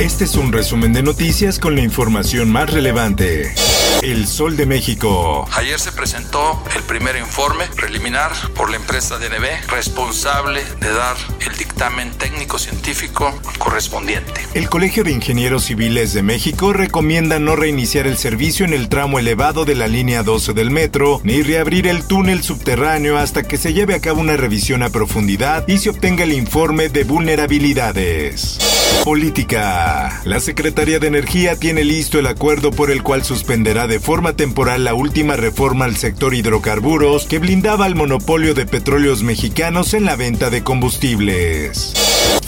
Este es un resumen de noticias con la información más relevante. El Sol de México. Ayer se presentó el primer informe preliminar por la empresa DNB, responsable de dar el dictamen técnico-científico correspondiente. El Colegio de Ingenieros Civiles de México recomienda no reiniciar el servicio en el tramo elevado de la línea 12 del metro, ni reabrir el túnel subterráneo hasta que se lleve a cabo una revisión a profundidad y se obtenga el informe de vulnerabilidades. Política. La Secretaría de Energía tiene listo el acuerdo por el cual suspenderá de forma temporal la última reforma al sector hidrocarburos que blindaba el monopolio de petróleos mexicanos en la venta de combustibles.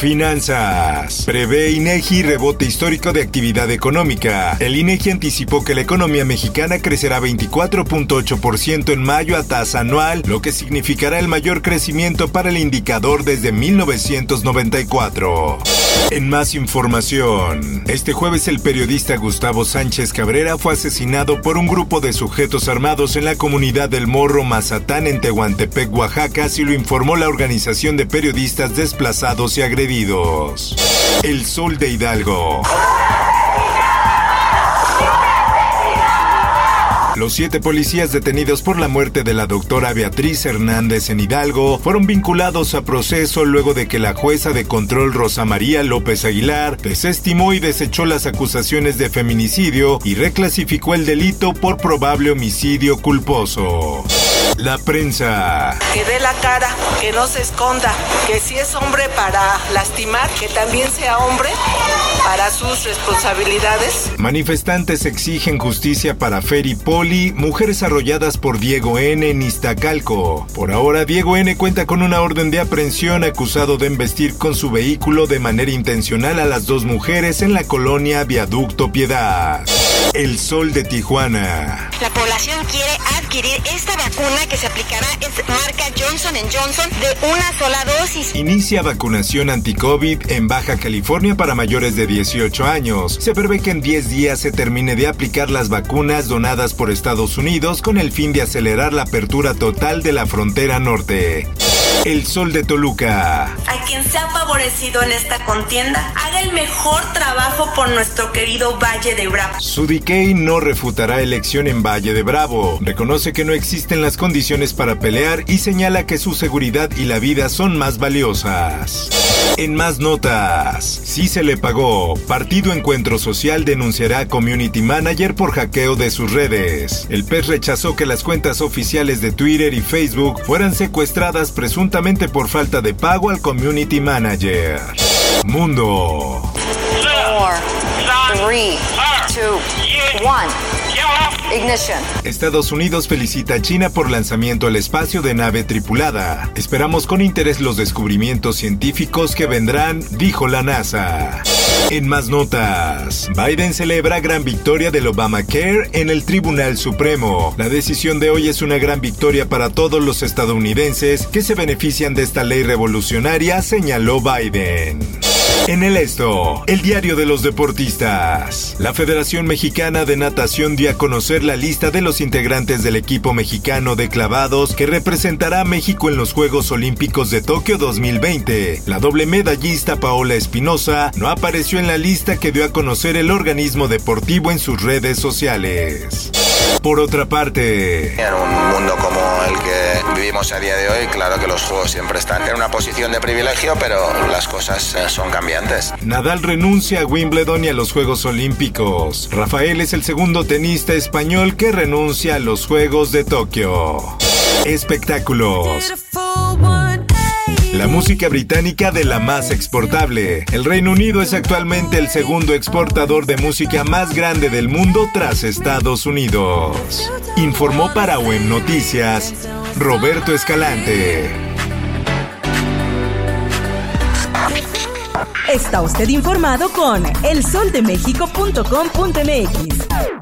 Finanzas. Prevé INEGI rebote histórico de actividad económica. El INEGI anticipó que la economía mexicana crecerá 24.8% en mayo a tasa anual, lo que significará el mayor crecimiento para el indicador desde 1994. En más información, este jueves el periodista Gustavo Sánchez Cabrera fue asesinado por un grupo de sujetos armados en la comunidad del Morro Mazatán en Tehuantepec, Oaxaca, así lo informó la Organización de Periodistas Desplazados y Agredidos. El Sol de Hidalgo. Los siete policías detenidos por la muerte de la doctora Beatriz Hernández en Hidalgo fueron vinculados a proceso luego de que la jueza de control Rosa María López Aguilar desestimó y desechó las acusaciones de feminicidio y reclasificó el delito por probable homicidio culposo. La prensa. Que dé la cara, que no se esconda, que si es hombre para lastimar, que también sea hombre para sus responsabilidades. Manifestantes exigen justicia para Fer y Poli, mujeres arrolladas por Diego N. en Iztacalco. Por ahora, Diego N. cuenta con una orden de aprehensión acusado de embestir con su vehículo de manera intencional a las dos mujeres en la colonia Viaducto Piedad. El Sol de Tijuana. La población quiere adquirir esta vacuna que se aplicará es marca Johnson Johnson de una sola dosis. Inicia vacunación anti-COVID en Baja California para mayores de 18 años. Se prevé que en 10 días se termine de aplicar las vacunas donadas por Estados Unidos con el fin de acelerar la apertura total de la frontera norte. El Sol de Toluca. A quien se ha favorecido en esta contienda, haga el mejor trabajo por nuestro querido Valle de Bravo. Sudikey no refutará elección en Valle de Bravo. Reconoce que no existen las condiciones para pelear y señala que su seguridad y la vida son más valiosas. En más notas, sí se le pagó. Partido Encuentro Social denunciará a Community Manager por hackeo de sus redes. El PES rechazó que las cuentas oficiales de Twitter y Facebook fueran secuestradas presuntamente por falta de pago al Community Manager. Mundo. Ignition. Estados Unidos felicita a China por lanzamiento al espacio de nave tripulada. Esperamos con interés los descubrimientos científicos que vendrán, dijo la NASA. En más notas, Biden celebra gran victoria del Obamacare en el Tribunal Supremo. La decisión de hoy es una gran victoria para todos los estadounidenses que se benefician de esta ley revolucionaria, señaló Biden. En el esto, el diario de los deportistas. La Federación Mexicana de Natación dio a conocer la lista de los integrantes del equipo mexicano de clavados que representará a México en los Juegos Olímpicos de Tokio 2020. La doble medallista Paola Espinosa no apareció en la lista que dio a conocer el organismo deportivo en sus redes sociales. Por otra parte, En un mundo como el que vivimos a día de hoy, claro que los juegos siempre están en una posición de privilegio, pero las cosas eh, son cambiantes. Nadal renuncia a Wimbledon y a los Juegos Olímpicos. Rafael es el segundo tenista español que renuncia a los Juegos de Tokio. Espectáculos. La música británica de la más exportable. El Reino Unido es actualmente el segundo exportador de música más grande del mundo tras Estados Unidos. Informó para Web Noticias Roberto Escalante. Está usted informado con elsoldemexico.com.mx.